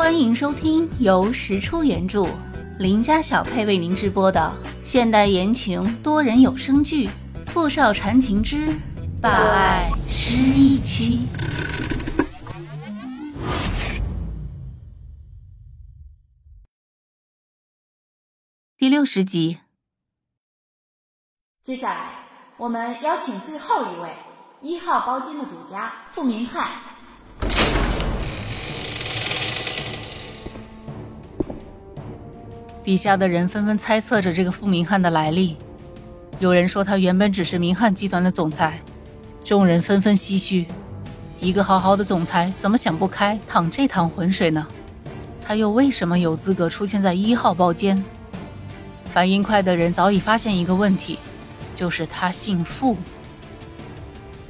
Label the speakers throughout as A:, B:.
A: 欢迎收听由石出原著、林家小配为您直播的现代言情多人有声剧《富少缠情之霸爱失忆妻》第六十集。
B: 接下来，我们邀请最后一位一号包间的主家傅明翰。
A: 底下的人纷纷猜测着这个傅明翰的来历，有人说他原本只是明翰集团的总裁，众人纷纷唏嘘：一个好好的总裁怎么想不开淌这趟浑水呢？他又为什么有资格出现在一号包间？反应快的人早已发现一个问题，就是他姓傅。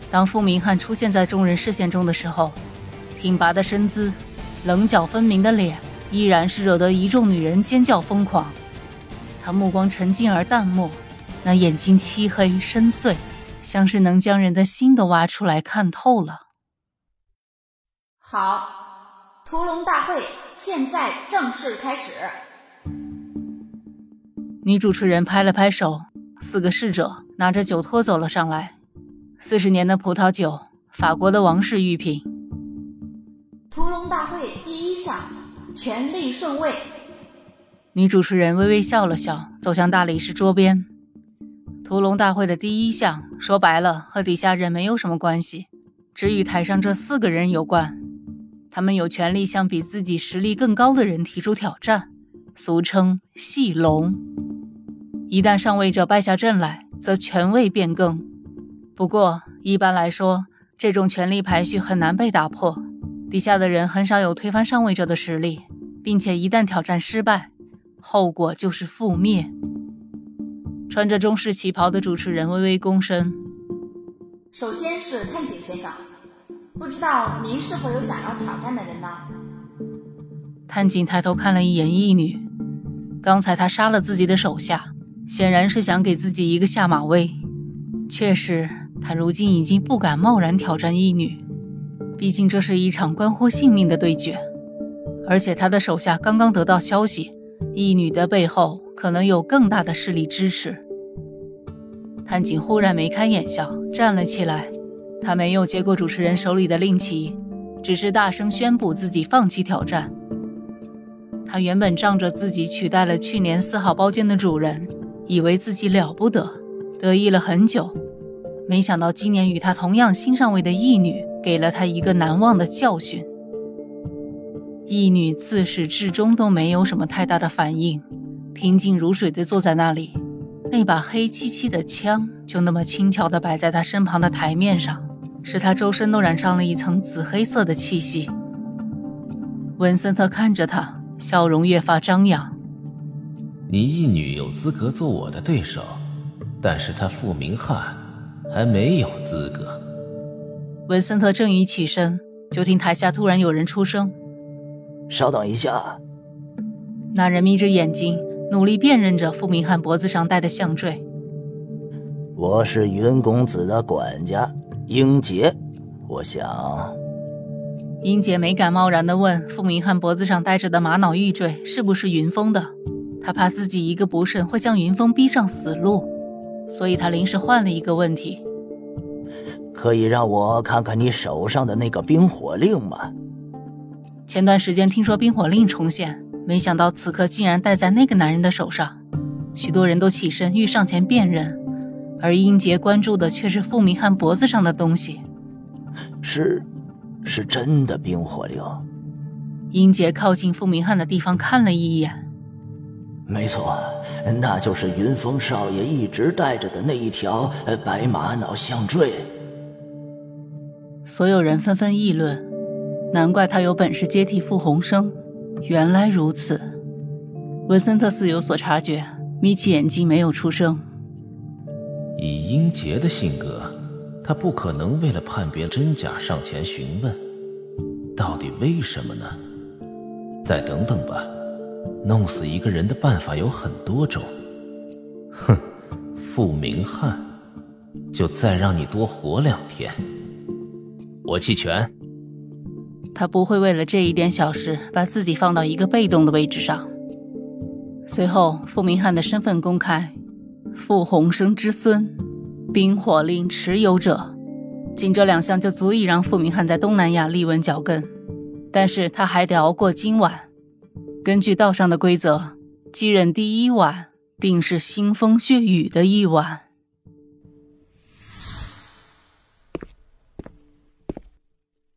A: 当傅明翰出现在众人视线中的时候，挺拔的身姿，棱角分明的脸。依然是惹得一众女人尖叫疯狂。他目光沉静而淡漠，那眼睛漆黑深邃，像是能将人的心都挖出来看透了。
B: 好，屠龙大会现在正式开始。
A: 女主持人拍了拍手，四个侍者拿着酒托走了上来。四十年的葡萄酒，法国的王室御品。
B: 屠龙大会第一项。权力顺位。
A: 女主持人微微笑了笑，走向大理石桌边。屠龙大会的第一项，说白了和底下人没有什么关系，只与台上这四个人有关。他们有权利向比自己实力更高的人提出挑战，俗称戏龙。一旦上位者败下阵来，则权位变更。不过一般来说，这种权力排序很难被打破。底下的人很少有推翻上位者的实力，并且一旦挑战失败，后果就是覆灭。穿着中式旗袍的主持人微微躬身。
B: 首先是探井先生，不知道您是否有想要挑战的人呢？
A: 探井抬头看了一眼义女，刚才他杀了自己的手下，显然是想给自己一个下马威。确实，他如今已经不敢贸然挑战义女。毕竟这是一场关乎性命的对决，而且他的手下刚刚得到消息，义女的背后可能有更大的势力支持。探景忽然眉开眼笑，站了起来。他没有接过主持人手里的令旗，只是大声宣布自己放弃挑战。他原本仗着自己取代了去年四号包间的主人，以为自己了不得，得意了很久。没想到今年与他同样新上位的义女。给了他一个难忘的教训。义女自始至终都没有什么太大的反应，平静如水地坐在那里，那把黑漆漆的枪就那么轻巧地摆在他身旁的台面上，使他周身都染上了一层紫黑色的气息。文森特看着他，笑容越发张扬。
C: 你义女有资格做我的对手，但是她傅明翰还没有资格。
A: 文森特正欲起身，就听台下突然有人出声：“
D: 稍等一下。”
A: 那人眯着眼睛，努力辨认着傅明翰脖子上戴的项坠。
D: “我是云公子的管家英杰，我想。”
A: 英杰没敢贸然的问傅明翰脖子上戴着的玛瑙玉坠是不是云峰的，他怕自己一个不慎会将云峰逼上死路，所以他临时换了一个问题。
D: 可以让我看看你手上的那个冰火令吗？
A: 前段时间听说冰火令重现，没想到此刻竟然戴在那个男人的手上。许多人都起身欲上前辨认，而英杰关注的却是傅明翰脖子上的东西。
D: 是，是真的冰火令。
A: 英杰靠近傅明翰的地方看了一眼，
D: 没错，那就是云峰少爷一直戴着的那一条白玛瑙项坠。
A: 所有人纷纷议论，难怪他有本事接替傅红生。原来如此，文森特似有所察觉，眯起眼睛没有出声。
C: 以英杰的性格，他不可能为了判别真假上前询问。到底为什么呢？再等等吧，弄死一个人的办法有很多种。哼，傅明翰，就再让你多活两天。我弃权。
A: 他不会为了这一点小事把自己放到一个被动的位置上。随后，傅明翰的身份公开，傅鸿生之孙，冰火令持有者，仅这两项就足以让傅明翰在东南亚立稳脚跟。但是他还得熬过今晚。根据道上的规则，继任第一晚定是腥风血雨的一晚。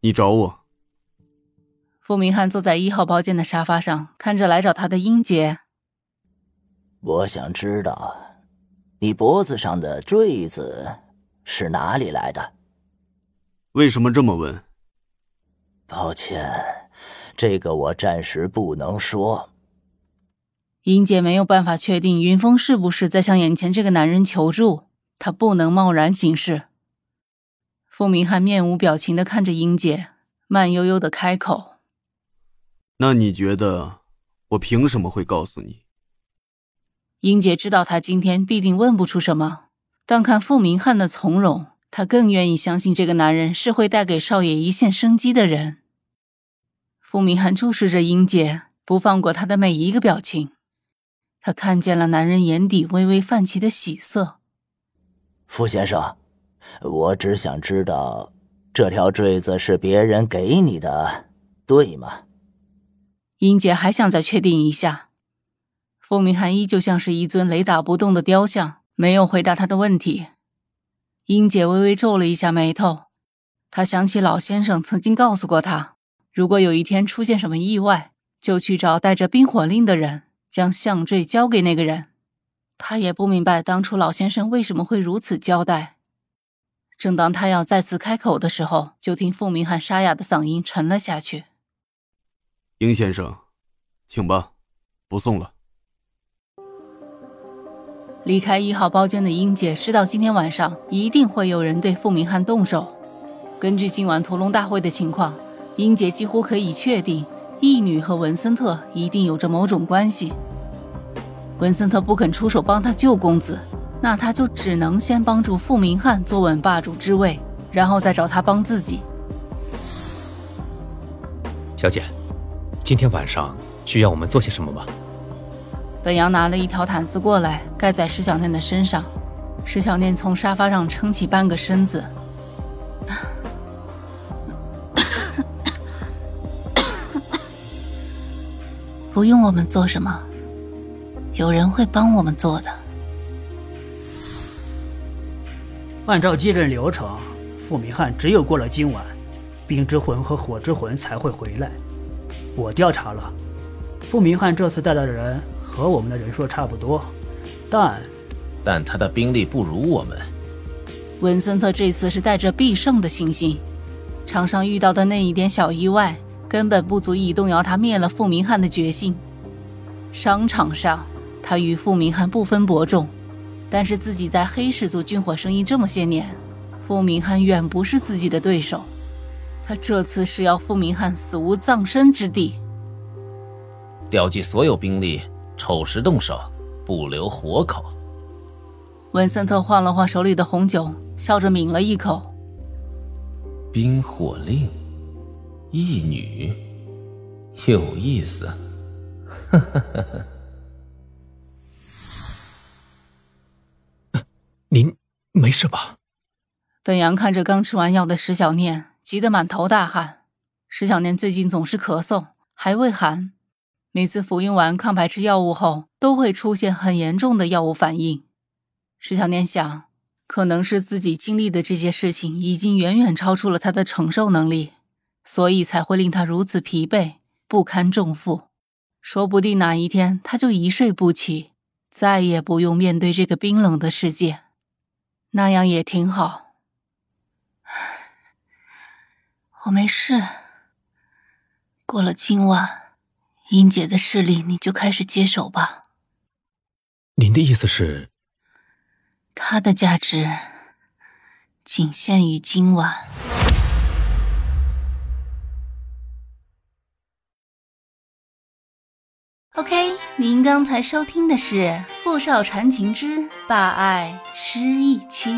E: 你找我？
A: 傅明翰坐在一号包间的沙发上，看着来找他的英姐。
D: 我想知道，你脖子上的坠子是哪里来的？
E: 为什么这么问？
D: 抱歉，这个我暂时不能说。
A: 英姐没有办法确定云峰是不是在向眼前这个男人求助，她不能贸然行事。傅明翰面无表情的看着英姐，慢悠悠的开口：“
E: 那你觉得我凭什么会告诉你？”
A: 英姐知道他今天必定问不出什么，但看傅明翰的从容，她更愿意相信这个男人是会带给少爷一线生机的人。傅明翰注视着英姐，不放过她的每一个表情。他看见了男人眼底微微泛起的喜色。
D: 傅先生，我只想知道，这条坠子是别人给你的，对吗？
A: 英姐还想再确定一下。傅明涵依旧像是一尊雷打不动的雕像，没有回答他的问题。英姐微微皱了一下眉头，她想起老先生曾经告诉过她，如果有一天出现什么意外，就去找带着冰火令的人，将项坠交给那个人。她也不明白当初老先生为什么会如此交代。正当他要再次开口的时候，就听傅明翰沙哑的嗓音沉了下去：“
E: 殷先生，请吧，不送了。”
A: 离开一号包间的英姐知道今天晚上一定会有人对傅明翰动手。根据今晚屠龙大会的情况，英姐几乎可以确定，义女和文森特一定有着某种关系。文森特不肯出手帮他救公子，那他就只能先帮助傅明翰坐稳霸主之位，然后再找他帮自己。
F: 小姐，今天晚上需要我们做些什么吗？
A: 本阳拿了一条毯子过来，盖在石小念的身上。石小念从沙发上撑起半个身子，不用我们做什么，有人会帮我们做的。
G: 按照继任流程，傅明翰只有过了今晚，冰之魂和火之魂才会回来。我调查了，傅明翰这次带来的人。和我们的人数差不多，但，
C: 但他的兵力不如我们。
A: 文森特这次是带着必胜的信心，场上遇到的那一点小意外根本不足以动摇他灭了傅明翰的决心。商场上，他与傅明翰不分伯仲，但是自己在黑市做军火生意这么些年，傅明翰远不是自己的对手。他这次是要傅明翰死无葬身之地，
C: 调集所有兵力。丑时动手，不留活口。
A: 文森特晃了晃手里的红酒，笑着抿了一口。
C: 冰火令，一女，有意思。呵呵呵呵。
F: 您没事吧？
A: 本阳看着刚吃完药的石小念，急得满头大汗。石小念最近总是咳嗽，还畏寒。每次服用完抗排斥药物后，都会出现很严重的药物反应。石小念想，可能是自己经历的这些事情已经远远超出了他的承受能力，所以才会令他如此疲惫不堪重负。说不定哪一天他就一睡不起，再也不用面对这个冰冷的世界，那样也挺好。我没事，过了今晚。英姐的势力，你就开始接手吧。
F: 您的意思是，
A: 她的价值仅限于今晚。OK，您刚才收听的是《富少缠情之霸爱失忆妻》。